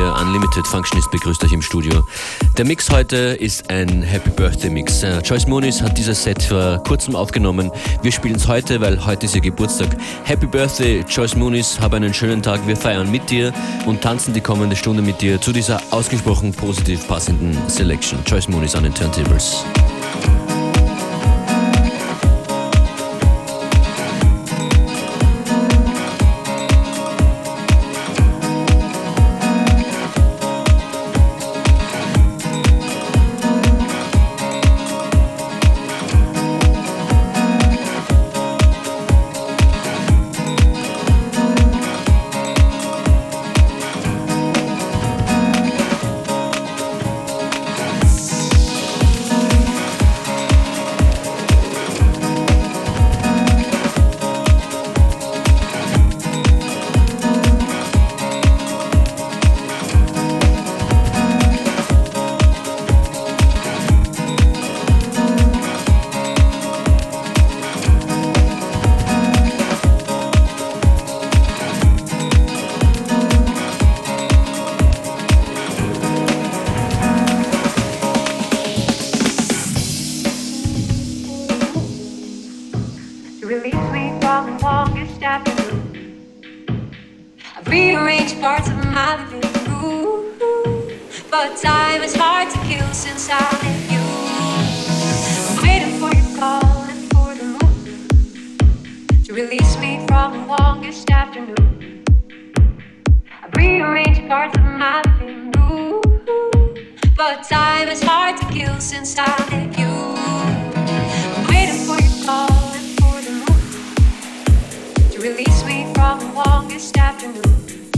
hier. Unlimited Functionist begrüßt euch im Studio. Der Mix heute ist ein Happy Birthday Mix. Uh, Joyce Moonis hat dieses Set vor kurzem aufgenommen. Wir spielen es heute, weil heute ist ihr Geburtstag. Happy Birthday, Joyce Moonis. Hab einen schönen Tag. Wir feiern mit dir und tanzen die kommende Stunde mit dir zu dieser ausgesprochen positiv passenden Selection. Joyce Moonis an den Turntables. Release me from the longest afternoon. I rearrange parts of my menu. But time is hard to kill since I met you. I'm waiting for your call and for the moon to release me from the longest afternoon.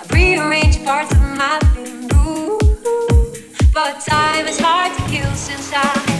I rearrange parts of my menu. But time is hard to kill since I met.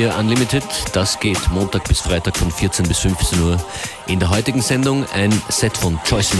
FM4 Unlimited. Das geht Montag bis Freitag von 14 bis 15 Uhr. In der heutigen Sendung ein Set von Joyce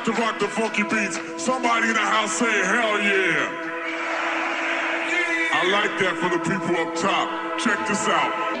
Muniz. got the funky beats. Somebody in the house say hell yeah. I like that for the people up top. Check this out.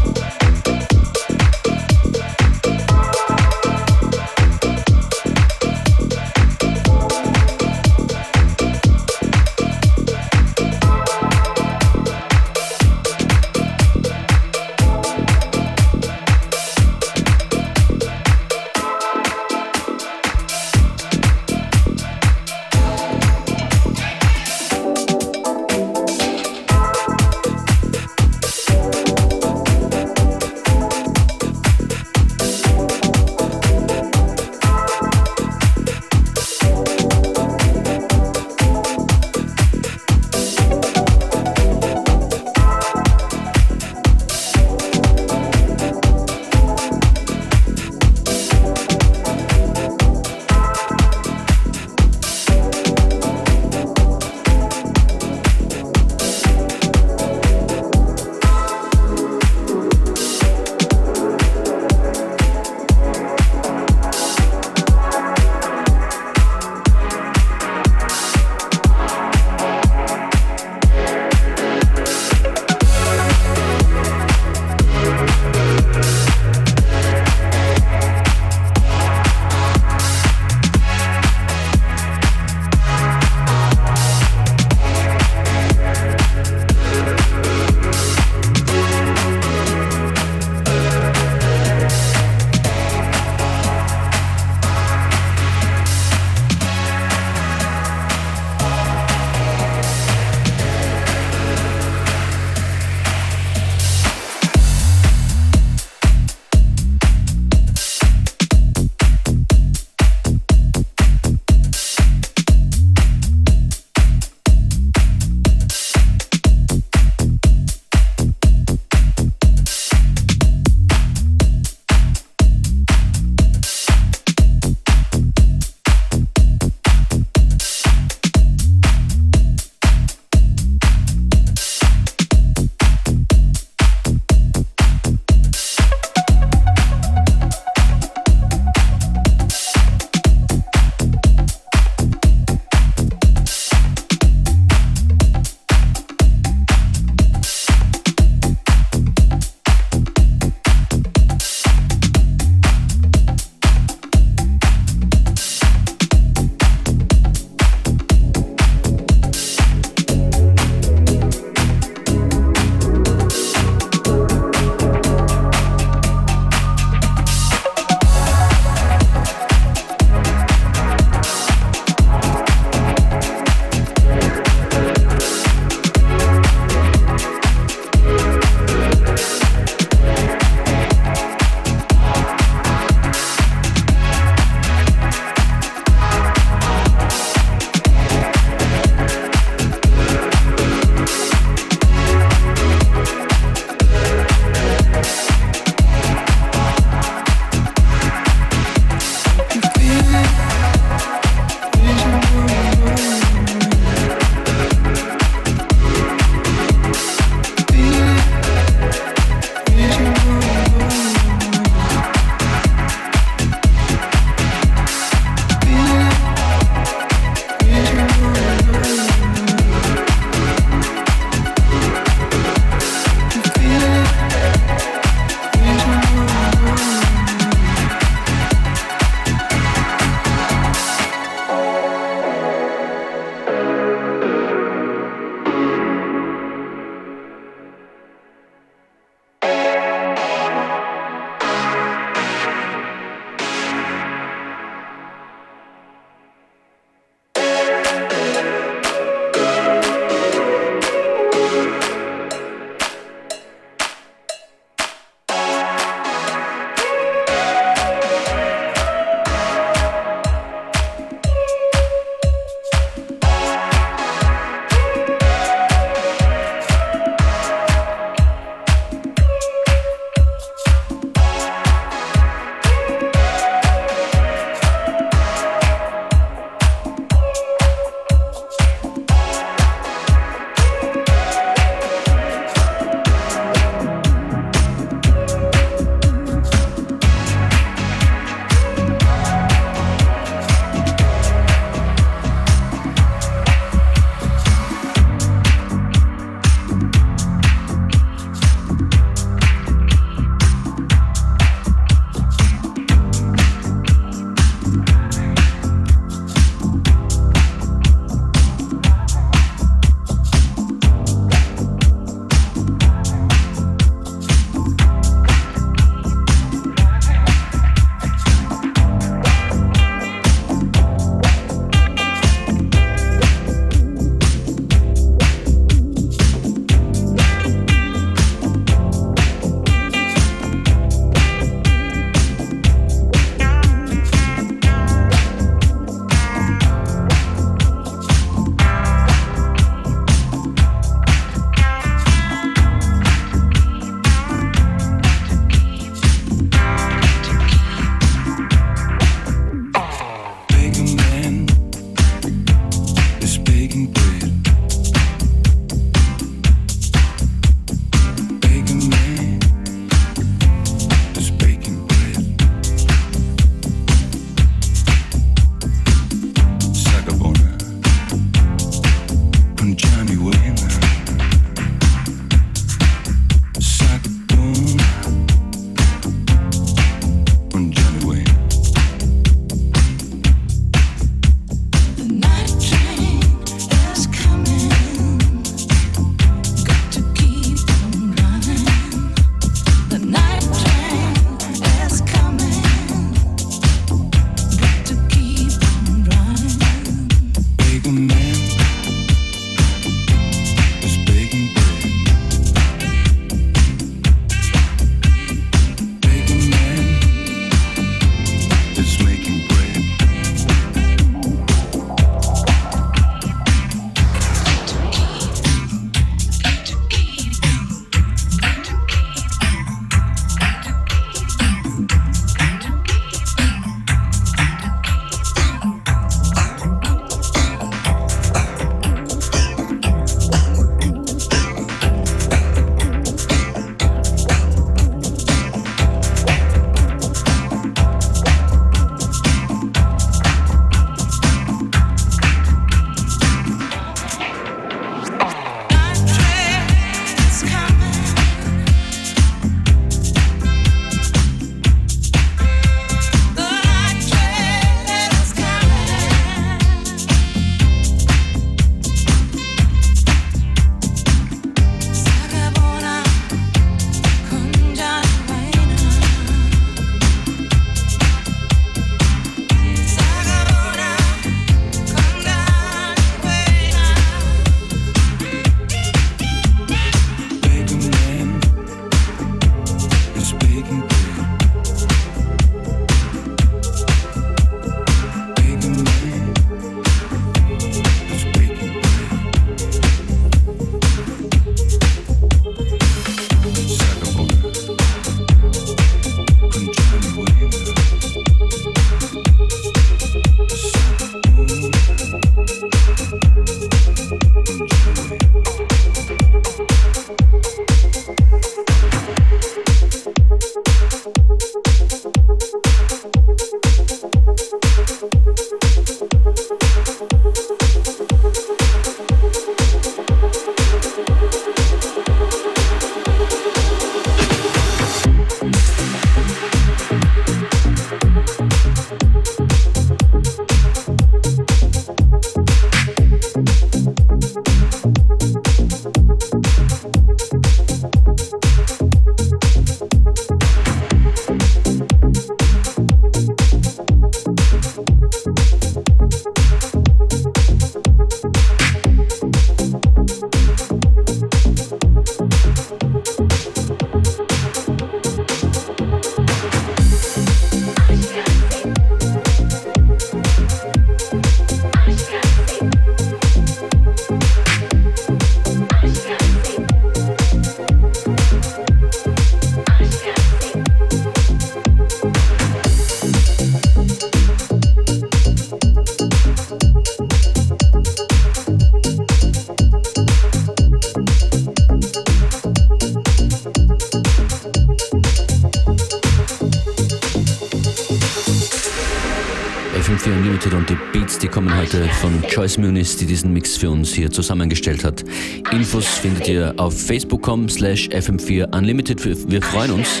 Von Joyce Muniz, die diesen Mix für uns hier zusammengestellt hat. Infos findet ihr auf facebook.com slash FM4 Unlimited. Wir freuen uns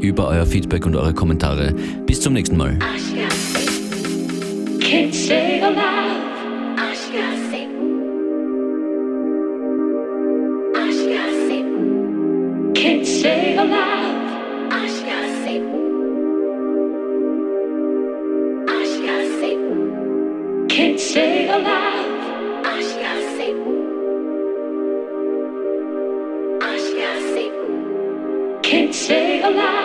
über euer Feedback und eure Kommentare. Bis zum nächsten Mal. stay alive. I I can't stay alive.